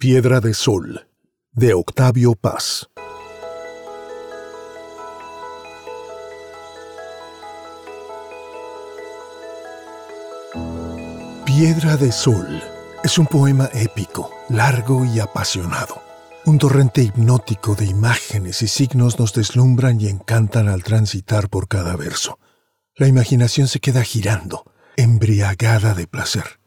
Piedra de Sol, de Octavio Paz. Piedra de Sol es un poema épico, largo y apasionado. Un torrente hipnótico de imágenes y signos nos deslumbran y encantan al transitar por cada verso. La imaginación se queda girando, embriagada de placer.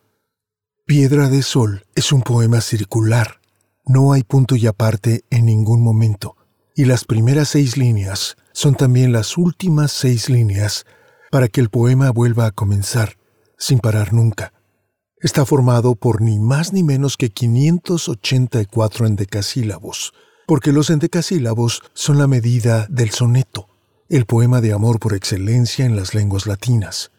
Piedra de Sol es un poema circular. No hay punto y aparte en ningún momento. Y las primeras seis líneas son también las últimas seis líneas para que el poema vuelva a comenzar, sin parar nunca. Está formado por ni más ni menos que 584 endecasílabos, porque los endecasílabos son la medida del soneto, el poema de amor por excelencia en las lenguas latinas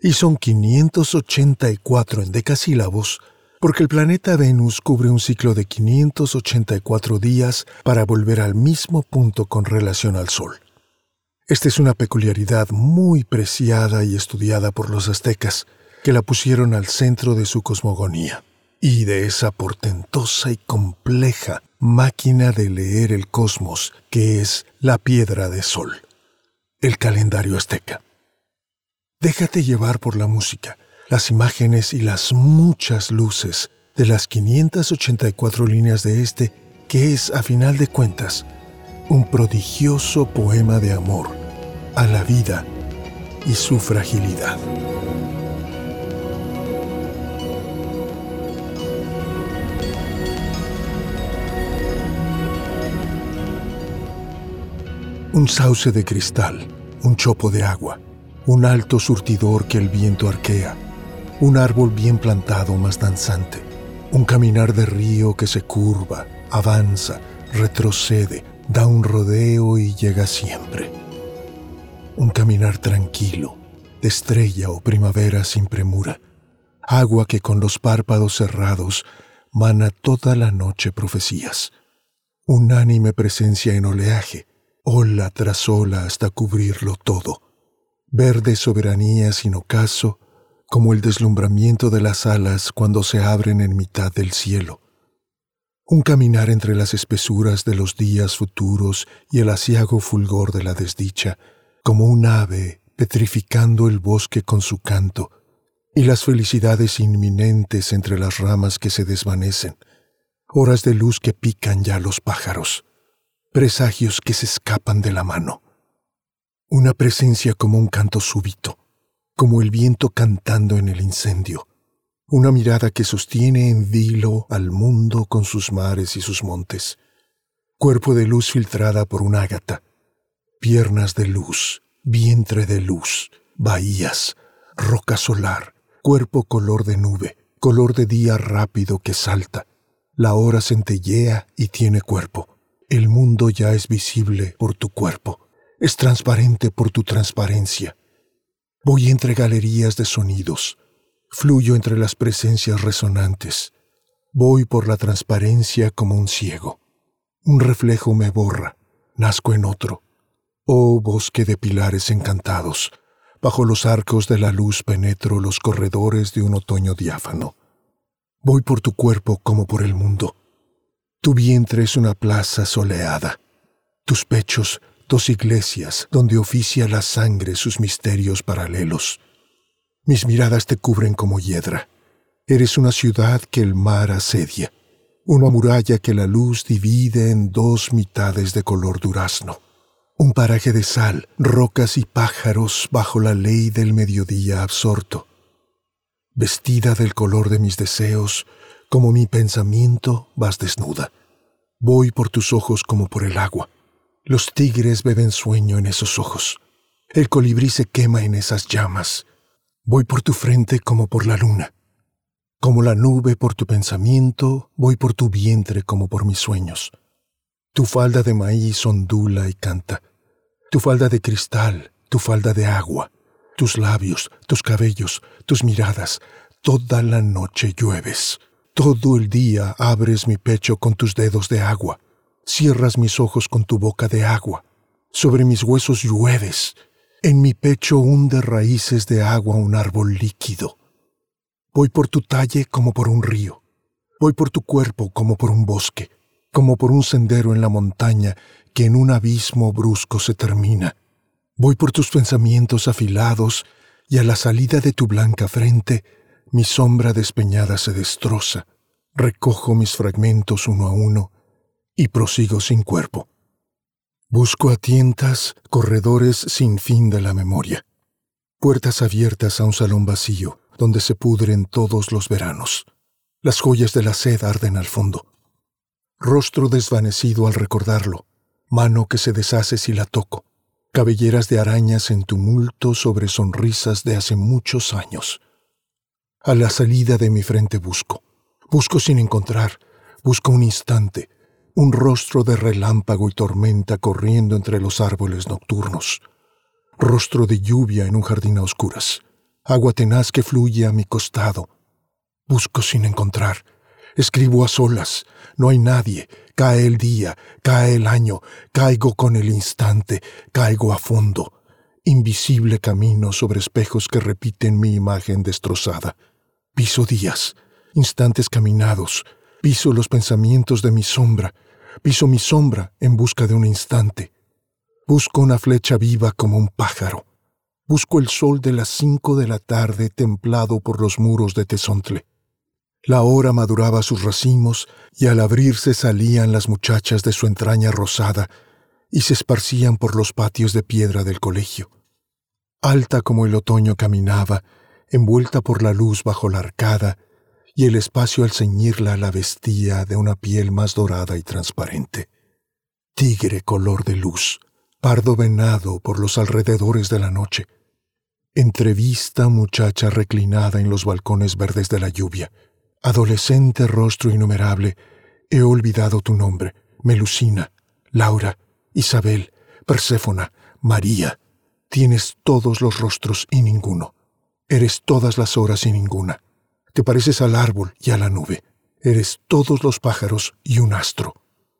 y son 584 en decasílabos, porque el planeta Venus cubre un ciclo de 584 días para volver al mismo punto con relación al Sol. Esta es una peculiaridad muy preciada y estudiada por los aztecas, que la pusieron al centro de su cosmogonía, y de esa portentosa y compleja máquina de leer el cosmos que es la piedra de sol, el calendario azteca. Déjate llevar por la música, las imágenes y las muchas luces de las 584 líneas de este, que es, a final de cuentas, un prodigioso poema de amor a la vida y su fragilidad. Un sauce de cristal, un chopo de agua, un alto surtidor que el viento arquea, un árbol bien plantado más danzante, un caminar de río que se curva, avanza, retrocede, da un rodeo y llega siempre. Un caminar tranquilo, de estrella o primavera sin premura, agua que con los párpados cerrados mana toda la noche profecías, unánime presencia en oleaje, ola tras ola hasta cubrirlo todo verde soberanía sin ocaso, como el deslumbramiento de las alas cuando se abren en mitad del cielo. Un caminar entre las espesuras de los días futuros y el asiago fulgor de la desdicha, como un ave petrificando el bosque con su canto, y las felicidades inminentes entre las ramas que se desvanecen, horas de luz que pican ya los pájaros, presagios que se escapan de la mano. Una presencia como un canto súbito, como el viento cantando en el incendio. Una mirada que sostiene en vilo al mundo con sus mares y sus montes. Cuerpo de luz filtrada por un ágata. Piernas de luz, vientre de luz, bahías, roca solar, cuerpo color de nube, color de día rápido que salta. La hora centellea y tiene cuerpo. El mundo ya es visible por tu cuerpo es transparente por tu transparencia. Voy entre galerías de sonidos, fluyo entre las presencias resonantes, voy por la transparencia como un ciego. Un reflejo me borra, nazco en otro. Oh bosque de pilares encantados, bajo los arcos de la luz penetro los corredores de un otoño diáfano. Voy por tu cuerpo como por el mundo. Tu vientre es una plaza soleada. Tus pechos dos iglesias donde oficia la sangre sus misterios paralelos. Mis miradas te cubren como hiedra. Eres una ciudad que el mar asedia, una muralla que la luz divide en dos mitades de color durazno, un paraje de sal, rocas y pájaros bajo la ley del mediodía absorto. Vestida del color de mis deseos, como mi pensamiento, vas desnuda. Voy por tus ojos como por el agua los tigres beben sueño en esos ojos. El colibrí se quema en esas llamas. Voy por tu frente como por la luna. Como la nube por tu pensamiento, voy por tu vientre como por mis sueños. Tu falda de maíz ondula y canta. Tu falda de cristal, tu falda de agua. Tus labios, tus cabellos, tus miradas. Toda la noche llueves. Todo el día abres mi pecho con tus dedos de agua cierras mis ojos con tu boca de agua, sobre mis huesos llueves, en mi pecho hunde raíces de agua un árbol líquido. Voy por tu talle como por un río, Voy por tu cuerpo como por un bosque, como por un sendero en la montaña que en un abismo brusco se termina. Voy por tus pensamientos afilados y a la salida de tu blanca frente mi sombra despeñada se destroza. Recojo mis fragmentos uno a uno y prosigo sin cuerpo. Busco a tientas corredores sin fin de la memoria, puertas abiertas a un salón vacío donde se pudren todos los veranos. Las joyas de la sed arden al fondo. Rostro desvanecido al recordarlo, mano que se deshace si la toco, cabelleras de arañas en tumulto sobre sonrisas de hace muchos años. A la salida de mi frente busco, busco sin encontrar, busco un instante, un rostro de relámpago y tormenta corriendo entre los árboles nocturnos, rostro de lluvia en un jardín a oscuras, agua tenaz que fluye a mi costado, Busco sin encontrar. Escribo a solas. No hay nadie. Cae el día, cae el año, caigo con el instante, caigo a fondo. Invisible camino sobre espejos que repiten mi imagen destrozada. Piso días, instantes caminados, piso los pensamientos de mi sombra, piso mi sombra en busca de un instante. Busco una flecha viva como un pájaro. Busco el sol de las cinco de la tarde templado por los muros de Tezontle. La hora maduraba sus racimos y al abrirse salían las muchachas de su entraña rosada y se esparcían por los patios de piedra del colegio. Alta como el otoño caminaba, envuelta por la luz bajo la arcada, y el espacio al ceñirla la vestía de una piel más dorada y transparente. Tigre color de luz, pardo venado por los alrededores de la noche. Entrevista muchacha reclinada en los balcones verdes de la lluvia Adolescente rostro innumerable, he olvidado tu nombre, Melusina, Laura, Isabel, Perséfona, María. Tienes todos los rostros y ninguno. Eres todas las horas y ninguna. Te pareces al árbol y a la nube. Eres todos los pájaros y un astro.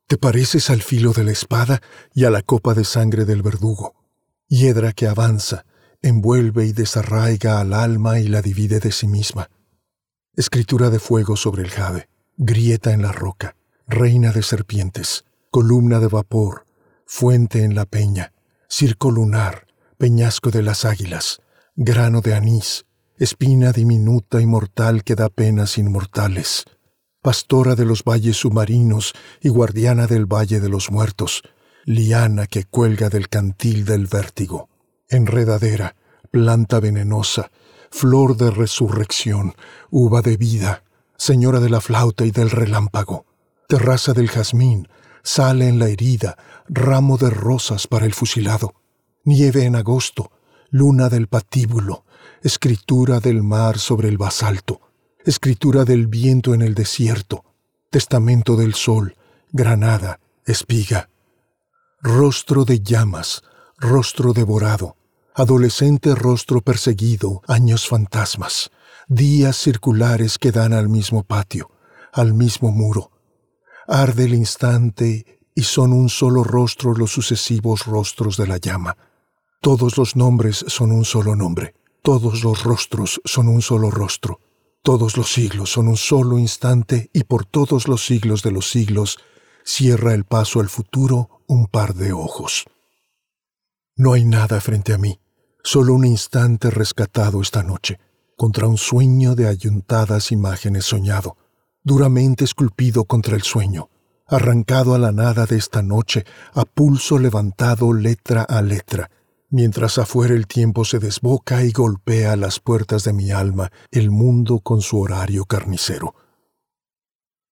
Te pareces al filo de la espada y a la copa de sangre del verdugo. Hiedra que avanza, envuelve y desarraiga al alma y la divide de sí misma escritura de fuego sobre el jade, grieta en la roca, reina de serpientes, columna de vapor, fuente en la peña, circo lunar, peñasco de las águilas, grano de anís, espina diminuta y mortal que da penas inmortales, pastora de los valles submarinos y guardiana del valle de los muertos, liana que cuelga del cantil del vértigo, enredadera, planta venenosa, flor de resurrección, uva de vida, señora de la flauta y del relámpago, terraza del jazmín, sale en la herida, ramo de rosas para el fusilado, nieve en agosto, luna del patíbulo, escritura del mar sobre el basalto, escritura del viento en el desierto, testamento del sol, granada, espiga, rostro de llamas, rostro devorado, adolescente rostro perseguido, años fantasmas, días circulares que dan al mismo patio, al mismo muro. Arde el instante y son un solo rostro los sucesivos rostros de la llama. Todos los nombres son un solo nombre, todos los rostros son un solo rostro, todos los siglos son un solo instante y por todos los siglos de los siglos cierra el paso al futuro un par de ojos. No hay nada frente a mí, solo un instante rescatado esta noche, contra un sueño de ayuntadas imágenes soñado, duramente esculpido contra el sueño, arrancado a la nada de esta noche, a pulso levantado letra a letra, mientras afuera el tiempo se desboca y golpea las puertas de mi alma el mundo con su horario carnicero.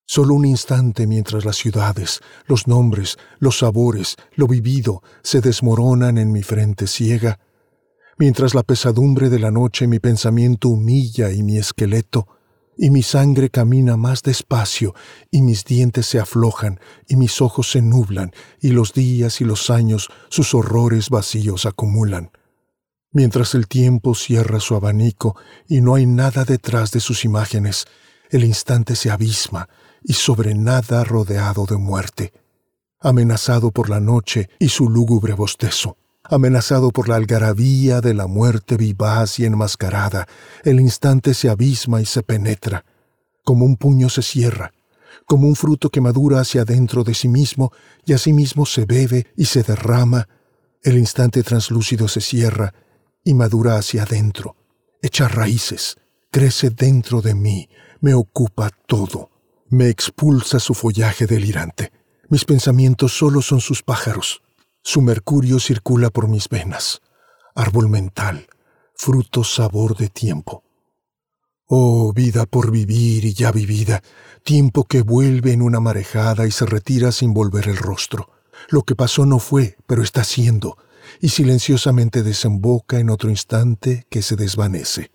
Solo un instante mientras las ciudades, los nombres, los sabores, lo vivido se desmoronan en mi frente ciega, mientras la pesadumbre de la noche mi pensamiento humilla y mi esqueleto, y mi sangre camina más despacio, y mis dientes se aflojan, y mis ojos se nublan, y los días y los años sus horrores vacíos acumulan. Mientras el tiempo cierra su abanico y no hay nada detrás de sus imágenes, el instante se abisma y sobre nada rodeado de muerte, amenazado por la noche y su lúgubre bostezo amenazado por la algarabía de la muerte vivaz y enmascarada, el instante se abisma y se penetra. como un puño se cierra, como un fruto que madura hacia adentro de sí mismo y asimismo se bebe y se derrama, el instante translúcido se cierra y madura hacia adentro, echa raíces, crece dentro de mí, me ocupa todo, me expulsa su follaje delirante. Mis pensamientos solo son sus pájaros, su mercurio circula por mis venas, árbol mental, fruto sabor de tiempo. Oh, vida por vivir y ya vivida, tiempo que vuelve en una marejada y se retira sin volver el rostro. Lo que pasó no fue, pero está siendo, y silenciosamente desemboca en otro instante que se desvanece.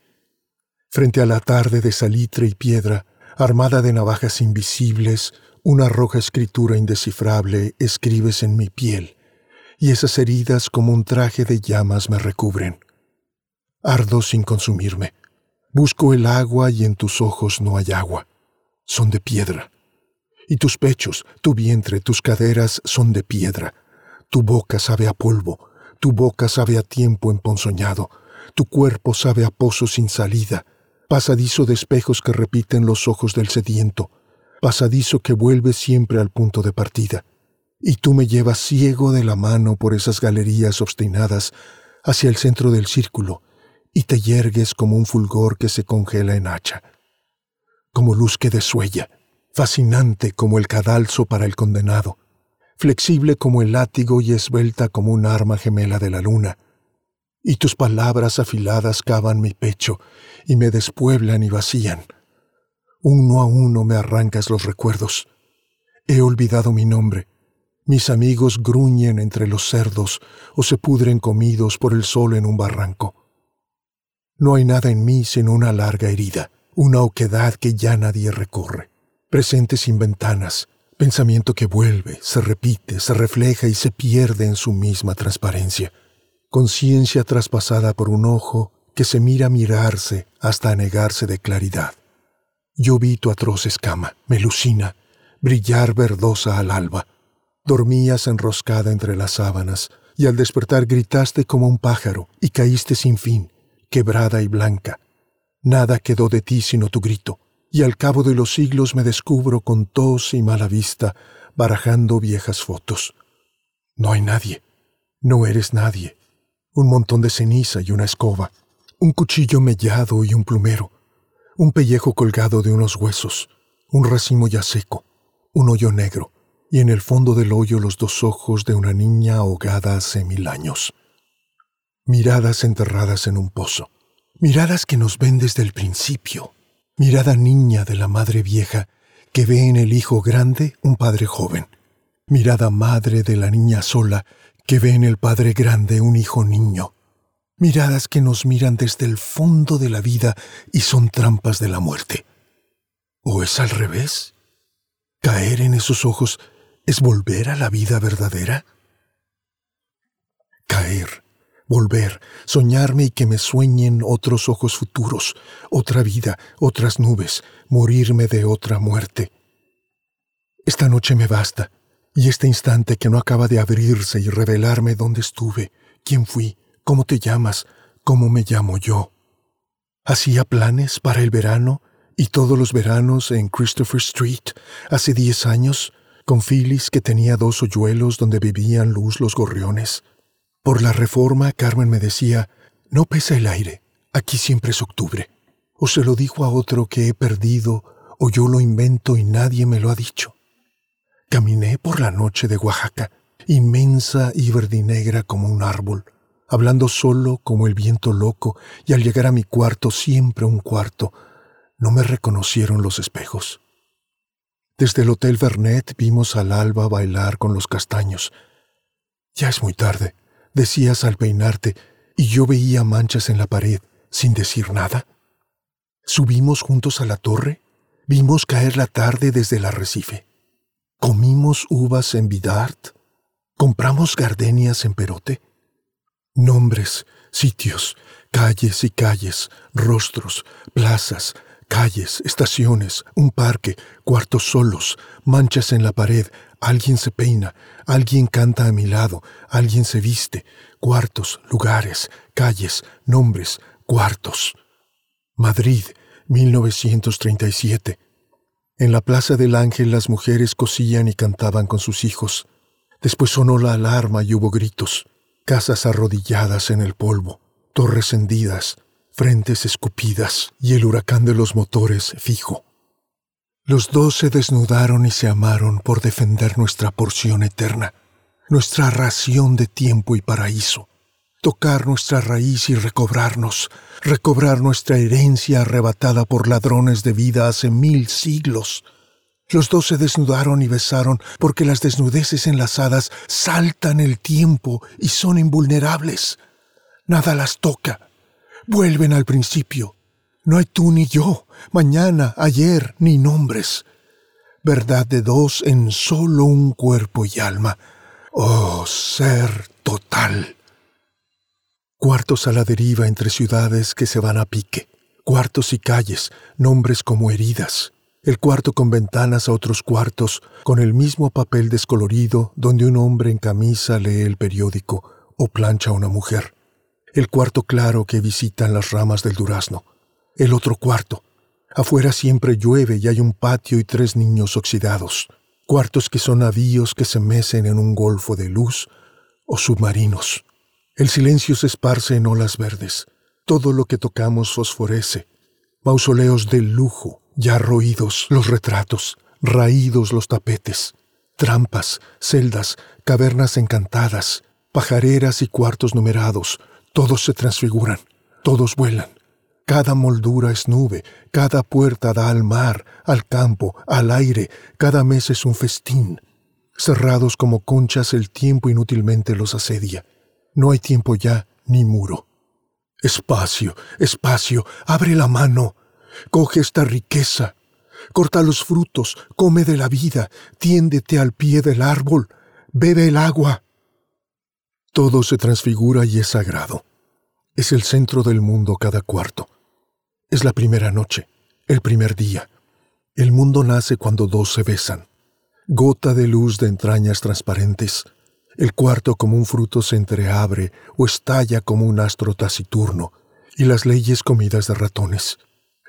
Frente a la tarde de salitre y piedra, armada de navajas invisibles, una roja escritura indescifrable escribes en mi piel, y esas heridas como un traje de llamas me recubren. Ardo sin consumirme. Busco el agua y en tus ojos no hay agua. Son de piedra. Y tus pechos, tu vientre, tus caderas son de piedra. Tu boca sabe a polvo. Tu boca sabe a tiempo emponzoñado. Tu cuerpo sabe a pozo sin salida. Pasadizo de espejos que repiten los ojos del sediento. Pasadizo que vuelve siempre al punto de partida. Y tú me llevas ciego de la mano por esas galerías obstinadas hacia el centro del círculo y te yergues como un fulgor que se congela en hacha, como luz que desuella, fascinante como el cadalso para el condenado, flexible como el látigo y esbelta como un arma gemela de la luna. Y tus palabras afiladas cavan mi pecho y me despueblan y vacían. Uno a uno me arrancas los recuerdos. He olvidado mi nombre. Mis amigos gruñen entre los cerdos o se pudren comidos por el sol en un barranco. No hay nada en mí sino una larga herida, una oquedad que ya nadie recorre. Presente sin ventanas, pensamiento que vuelve, se repite, se refleja y se pierde en su misma transparencia. Conciencia traspasada por un ojo que se mira mirarse hasta anegarse de claridad. Yo vi tu atroz escama, melusina, brillar verdosa al alba. Dormías enroscada entre las sábanas, y al despertar gritaste como un pájaro y caíste sin fin, quebrada y blanca. Nada quedó de ti sino tu grito, y al cabo de los siglos me descubro con tos y mala vista, barajando viejas fotos. No hay nadie, no eres nadie. Un montón de ceniza y una escoba, un cuchillo mellado y un plumero, un pellejo colgado de unos huesos, un racimo ya seco, un hoyo negro, y en el fondo del hoyo los dos ojos de una niña ahogada hace mil años. Miradas enterradas en un pozo, miradas que nos ven desde el principio, mirada niña de la madre vieja que ve en el hijo grande un padre joven, mirada madre de la niña sola que ve en el padre grande un hijo niño, miradas que nos miran desde el fondo de la vida y son trampas de la muerte. ¿O es al revés? ¿Caer en esos ojos es volver a la vida verdadera? Caer volver, soñarme y que me sueñen otros ojos futuros, otra vida, otras nubes, morirme de otra muerte. Esta noche me basta, y este instante que no acaba de abrirse y revelarme dónde estuve, quién fui, cómo te llamas, cómo me llamo yo. Hacía planes para el verano y todos los veranos en Christopher Street, hace diez años, con Phyllis que tenía dos hoyuelos donde vivían luz los gorriones. Por la reforma, Carmen me decía, no pesa el aire, aquí siempre es octubre. O se lo dijo a otro que he perdido, o yo lo invento y nadie me lo ha dicho. Caminé por la noche de Oaxaca, inmensa y verdinegra como un árbol, hablando solo como el viento loco, y al llegar a mi cuarto, siempre un cuarto, no me reconocieron los espejos. Desde el Hotel Vernet vimos al alba bailar con los castaños. Ya es muy tarde decías al peinarte, y yo veía manchas en la pared sin decir nada. Subimos juntos a la torre, vimos caer la tarde desde el arrecife. Comimos uvas en Bidart, compramos gardenias en Perote. Nombres, sitios, calles y calles, rostros, plazas, calles, estaciones, un parque, cuartos solos, manchas en la pared, alguien se peina, alguien canta a mi lado, alguien se viste, cuartos, lugares, calles, nombres, cuartos. Madrid, 1937. En la plaza del ángel las mujeres cosían y cantaban con sus hijos. Después sonó la alarma y hubo gritos, casas arrodilladas en el polvo, torres hendidas, frentes escupidas y el huracán de los motores fijo. Los dos se desnudaron y se amaron por defender nuestra porción eterna, nuestra ración de tiempo y paraíso, tocar nuestra raíz y recobrarnos, recobrar nuestra herencia arrebatada por ladrones de vida hace mil siglos. Los dos se desnudaron y besaron porque las desnudeces enlazadas saltan el tiempo y son invulnerables. Nada las toca vuelven al principio. No hay tú ni yo, mañana, ayer, ni nombres. Verdad de dos en solo un cuerpo y alma. Oh, ser total. Cuartos a la deriva entre ciudades que se van a pique. Cuartos y calles, nombres como heridas. El cuarto con ventanas a otros cuartos, con el mismo papel descolorido donde un hombre en camisa lee el periódico o plancha a una mujer el cuarto claro que visitan las ramas del durazno, el otro cuarto. Afuera siempre llueve y hay un patio y tres niños oxidados, cuartos que son navíos que se mecen en un golfo de luz o submarinos. El silencio se esparce en olas verdes, todo lo que tocamos fosforece, mausoleos del lujo, ya roídos los retratos, raídos los tapetes, trampas, celdas, cavernas encantadas, pajareras y cuartos numerados, todos se transfiguran, todos vuelan. Cada moldura es nube, cada puerta da al mar, al campo, al aire, cada mes es un festín. Cerrados como conchas el tiempo inútilmente los asedia. No hay tiempo ya ni muro. Espacio, espacio, abre la mano, coge esta riqueza, corta los frutos, come de la vida, tiéndete al pie del árbol, bebe el agua. Todo se transfigura y es sagrado. Es el centro del mundo cada cuarto. Es la primera noche, el primer día. El mundo nace cuando dos se besan. Gota de luz de entrañas transparentes. El cuarto como un fruto se entreabre o estalla como un astro taciturno, y las leyes comidas de ratones.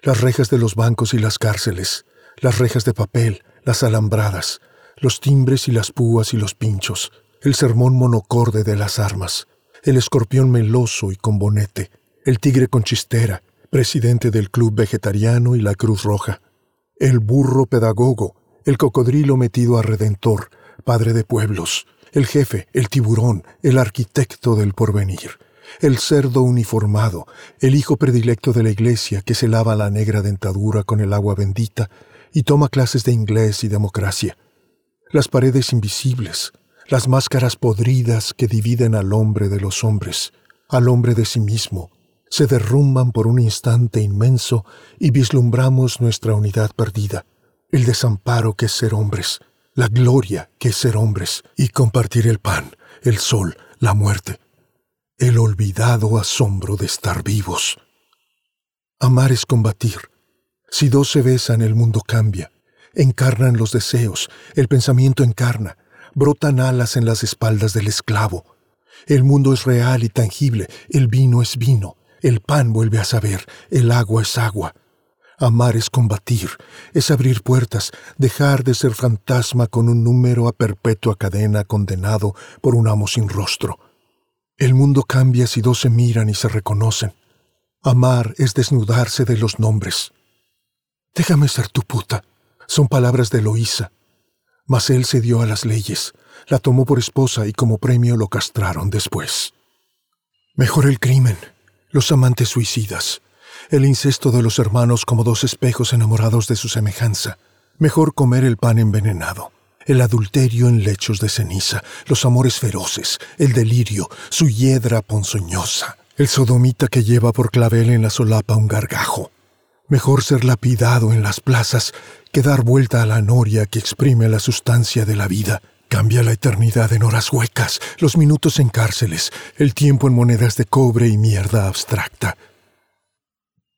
Las rejas de los bancos y las cárceles, las rejas de papel, las alambradas, los timbres y las púas y los pinchos, el sermón monocorde de las armas, el escorpión meloso y con bonete, el tigre con chistera, presidente del Club Vegetariano y la Cruz Roja, el burro pedagogo, el cocodrilo metido a redentor, padre de pueblos, el jefe, el tiburón, el arquitecto del porvenir, el cerdo uniformado, el hijo predilecto de la iglesia que se lava la negra dentadura con el agua bendita y toma clases de inglés y democracia, las paredes invisibles, las máscaras podridas que dividen al hombre de los hombres, al hombre de sí mismo, se derrumban por un instante inmenso y vislumbramos nuestra unidad perdida, el desamparo que es ser hombres, la gloria que es ser hombres y compartir el pan, el sol, la muerte, el olvidado asombro de estar vivos. Amar es combatir. Si dos se besan, el mundo cambia. Encarnan los deseos, el pensamiento encarna, brotan alas en las espaldas del esclavo. El mundo es real y tangible, el vino es vino, el pan vuelve a saber, el agua es agua. Amar es combatir, es abrir puertas, dejar de ser fantasma con un número a perpetua cadena condenado por un amo sin rostro. El mundo cambia si dos se miran y se reconocen. Amar es desnudarse de los nombres. Déjame ser tu puta. Son palabras de Eloísa. Mas él se dio a las leyes, la tomó por esposa y como premio lo castraron después. Mejor el crimen, los amantes suicidas, el incesto de los hermanos como dos espejos enamorados de su semejanza. Mejor comer el pan envenenado, el adulterio en lechos de ceniza, los amores feroces, el delirio, su hiedra ponzoñosa, el sodomita que lleva por clavel en la solapa un gargajo. Mejor ser lapidado en las plazas que dar vuelta a la noria que exprime la sustancia de la vida. Cambia la eternidad en horas huecas, los minutos en cárceles, el tiempo en monedas de cobre y mierda abstracta.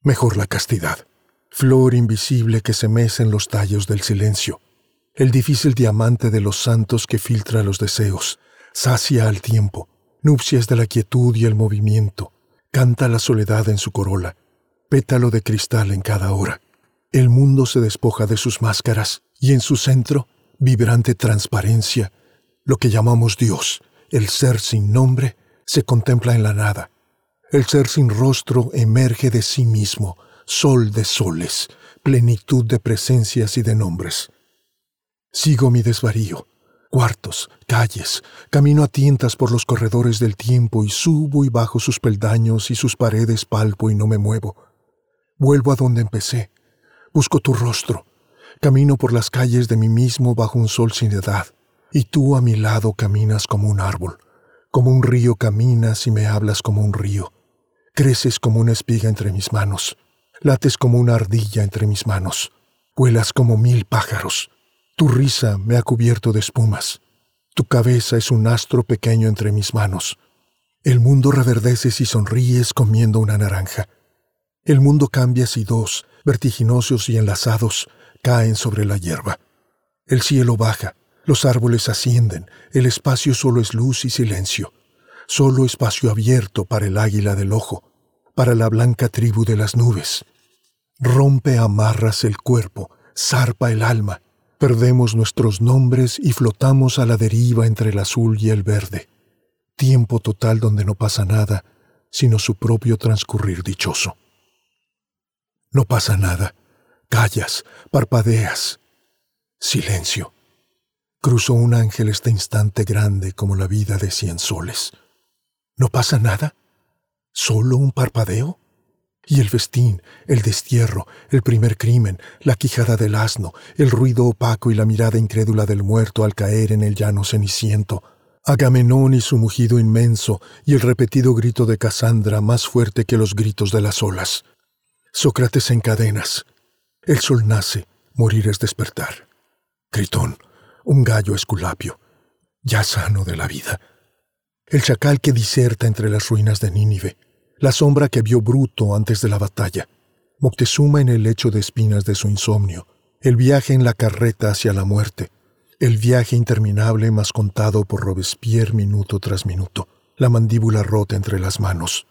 Mejor la castidad, flor invisible que se mece en los tallos del silencio, el difícil diamante de los santos que filtra los deseos, sacia al tiempo, nupcias de la quietud y el movimiento, canta la soledad en su corola, pétalo de cristal en cada hora. El mundo se despoja de sus máscaras y en su centro, vibrante transparencia, lo que llamamos Dios, el ser sin nombre, se contempla en la nada. El ser sin rostro emerge de sí mismo, sol de soles, plenitud de presencias y de nombres. Sigo mi desvarío, cuartos, calles, camino a tientas por los corredores del tiempo y subo y bajo sus peldaños y sus paredes palpo y no me muevo. Vuelvo a donde empecé, busco tu rostro, camino por las calles de mí mismo bajo un sol sin edad, y tú a mi lado caminas como un árbol, como un río caminas y me hablas como un río, creces como una espiga entre mis manos, lates como una ardilla entre mis manos, vuelas como mil pájaros. Tu risa me ha cubierto de espumas. Tu cabeza es un astro pequeño entre mis manos. El mundo reverdece si sonríes comiendo una naranja. El mundo cambia si dos, vertiginosos y enlazados, caen sobre la hierba. El cielo baja, los árboles ascienden, el espacio solo es luz y silencio, solo espacio abierto para el águila del ojo, para la blanca tribu de las nubes. Rompe amarras el cuerpo, zarpa el alma, Perdemos nuestros nombres y flotamos a la deriva entre el azul y el verde. Tiempo total donde no pasa nada, sino su propio transcurrir dichoso. No pasa nada. Callas, parpadeas. Silencio. Cruzó un ángel este instante grande como la vida de cien soles. ¿No pasa nada? ¿Solo un parpadeo? Y el festín, el destierro, el primer crimen, la quijada del asno, el ruido opaco y la mirada incrédula del muerto al caer en el llano ceniciento, Agamenón y su mugido inmenso y el repetido grito de Casandra más fuerte que los gritos de las olas. Sócrates en cadenas. El sol nace, morir es despertar. Critón, un gallo esculapio, ya sano de la vida. El chacal que diserta entre las ruinas de Nínive la sombra que vio Bruto antes de la batalla, Moctezuma en el lecho de espinas de su insomnio, el viaje en la carreta hacia la muerte, el viaje interminable más contado por Robespierre minuto tras minuto, la mandíbula rota entre las manos,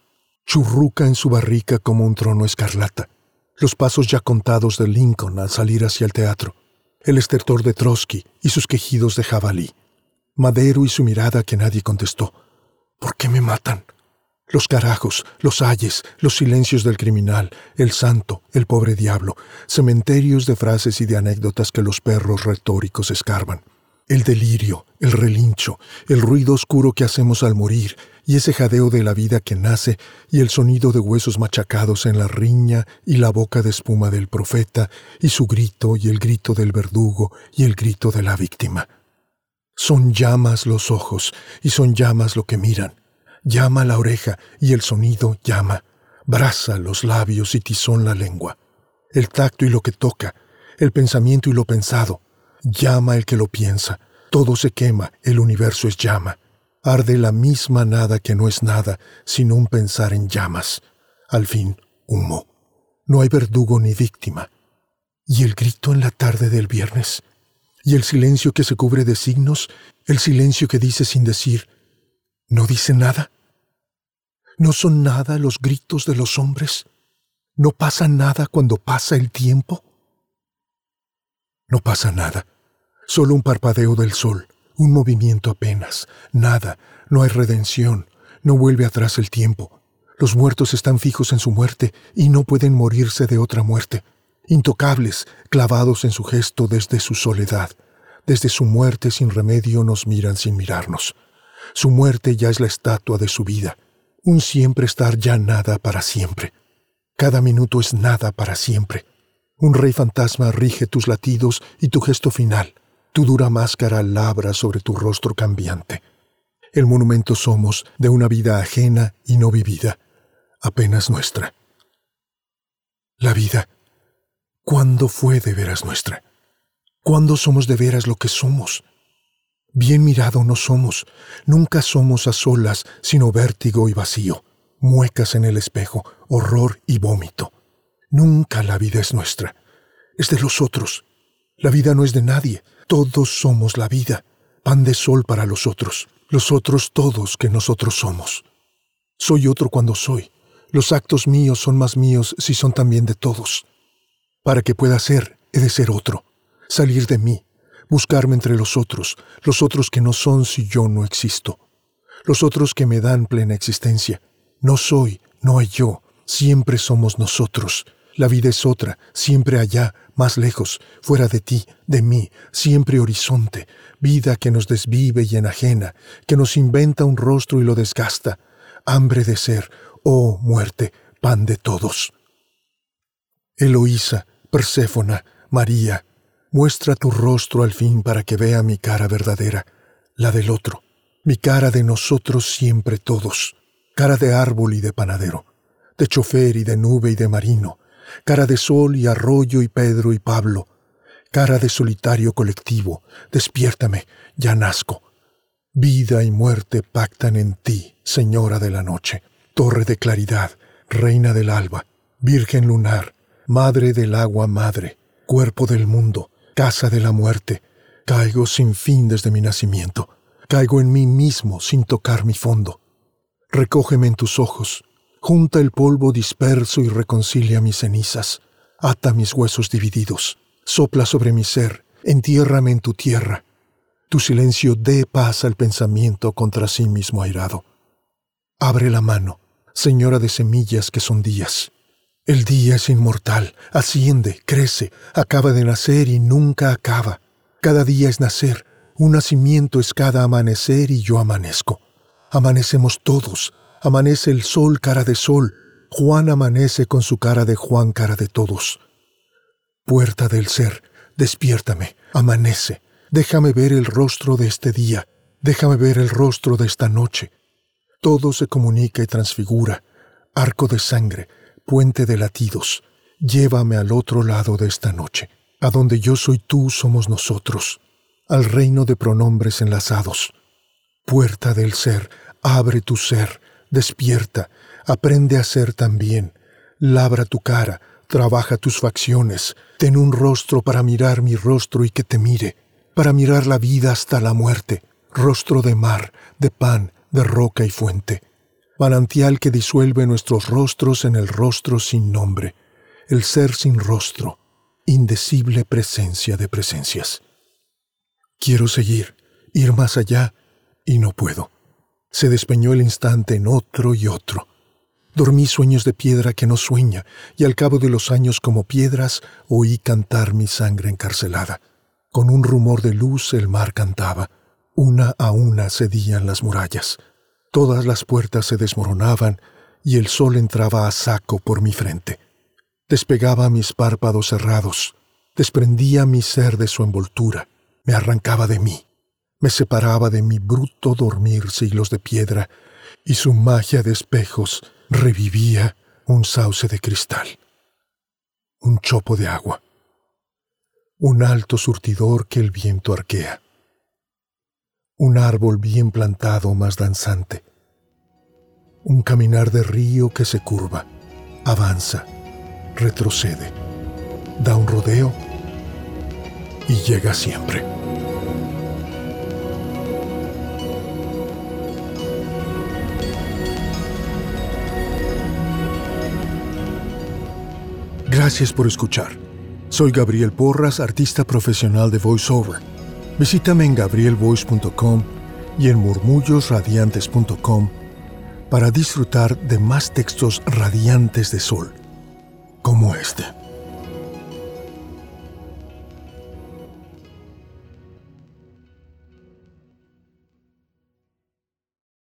churruca en su barrica como un trono escarlata, los pasos ya contados de Lincoln al salir hacia el teatro, el estertor de Trotsky y sus quejidos de jabalí, Madero y su mirada que nadie contestó. ¿Por qué me matan? los carajos, los ayes, los silencios del criminal, el santo, el pobre diablo, cementerios de frases y de anécdotas que los perros retóricos escarban, el delirio, el relincho, el ruido oscuro que hacemos al morir, y ese jadeo de la vida que nace, y el sonido de huesos machacados en la riña, y la boca de espuma del profeta, y su grito, y el grito del verdugo, y el grito de la víctima. Son llamas los ojos, y son llamas lo que miran. Llama la oreja y el sonido llama, brasa los labios y tizón la lengua, el tacto y lo que toca, el pensamiento y lo pensado, llama el que lo piensa, todo se quema, el universo es llama, arde la misma nada que no es nada, sino un pensar en llamas, al fin humo. No hay verdugo ni víctima. Y el grito en la tarde del viernes, y el silencio que se cubre de signos, el silencio que dice sin decir, ¿No dice nada? ¿No son nada los gritos de los hombres? ¿No pasa nada cuando pasa el tiempo? No pasa nada, solo un parpadeo del sol, un movimiento apenas, nada, no hay redención, no vuelve atrás el tiempo. Los muertos están fijos en su muerte y no pueden morirse de otra muerte, intocables, clavados en su gesto desde su soledad. Desde su muerte sin remedio nos miran sin mirarnos. Su muerte ya es la estatua de su vida, un siempre estar ya nada para siempre. Cada minuto es nada para siempre. Un rey fantasma rige tus latidos y tu gesto final. Tu dura máscara labra sobre tu rostro cambiante. El monumento somos de una vida ajena y no vivida, apenas nuestra. La vida, ¿cuándo fue de veras nuestra? ¿Cuándo somos de veras lo que somos? Bien mirado no somos, nunca somos a solas, sino vértigo y vacío, muecas en el espejo, horror y vómito. Nunca la vida es nuestra, es de los otros. La vida no es de nadie, todos somos la vida, pan de sol para los otros, los otros todos que nosotros somos. Soy otro cuando soy, los actos míos son más míos si son también de todos. Para que pueda ser, he de ser otro, salir de mí, buscarme entre los otros, los otros que no son si yo no existo, los otros que me dan plena existencia. No soy, no hay yo, siempre somos nosotros. La vida es otra, siempre allá, más lejos, fuera de ti, de mí, siempre horizonte, vida que nos desvive y enajena, que nos inventa un rostro y lo desgasta, hambre de ser, oh muerte, pan de todos. Eloísa, Perséfona, María, muestra tu rostro al fin para que vea mi cara verdadera, la del otro, mi cara de nosotros siempre todos, cara de árbol y de panadero, de chofer y de nube y de marino, cara de sol y arroyo y Pedro y Pablo, cara de solitario colectivo, despiértame, ya nazco. Vida y muerte pactan en ti, Señora de la noche, torre de claridad, reina del alba, virgen lunar, madre del agua madre, cuerpo del mundo, casa de la muerte. Caigo sin fin desde mi nacimiento, caigo en mí mismo sin tocar mi fondo. Recógeme en tus ojos, junta el polvo disperso y reconcilia mis cenizas, ata mis huesos divididos, sopla sobre mi ser, entiérrame en tu tierra. Tu silencio dé paz al pensamiento contra sí mismo airado. Abre la mano, señora de semillas que son días. El día es inmortal, asciende, crece, acaba de nacer y nunca acaba. Cada día es nacer, un nacimiento es cada amanecer y yo amanezco. Amanecemos todos, Amanece el sol cara de sol, Juan amanece con su cara de Juan cara de todos. Puerta del ser, despiértame, amanece, déjame ver el rostro de este día, déjame ver el rostro de esta noche. Todo se comunica y transfigura, arco de sangre, puente de latidos, llévame al otro lado de esta noche, a donde yo soy tú somos nosotros, al reino de pronombres enlazados. Puerta del ser, abre tu ser, Despierta, aprende a ser también. Labra tu cara, trabaja tus facciones, ten un rostro para mirar mi rostro y que te mire, para mirar la vida hasta la muerte, rostro de mar, de pan, de roca y fuente, manantial que disuelve nuestros rostros en el rostro sin nombre, el ser sin rostro, indecible presencia de presencias. Quiero seguir, ir más allá, y no puedo. Se despeñó el instante en otro y otro. Dormí sueños de piedra que no sueña, y al cabo de los años como piedras oí cantar mi sangre encarcelada. Con un rumor de luz el mar cantaba. Una a una cedían las murallas. Todas las puertas se desmoronaban y el sol entraba a saco por mi frente. Despegaba mis párpados cerrados, desprendía mi ser de su envoltura, me arrancaba de mí me separaba de mi bruto dormir siglos de piedra, y su magia de espejos revivía un sauce de cristal, un chopo de agua, un alto surtidor que el viento arquea, un árbol bien plantado más danzante, un caminar de río que se curva, avanza, retrocede, da un rodeo y llega siempre. Gracias por escuchar. Soy Gabriel Porras, artista profesional de voiceover. Visítame en gabrielvoice.com y en murmullosradiantes.com para disfrutar de más textos radiantes de sol, como este.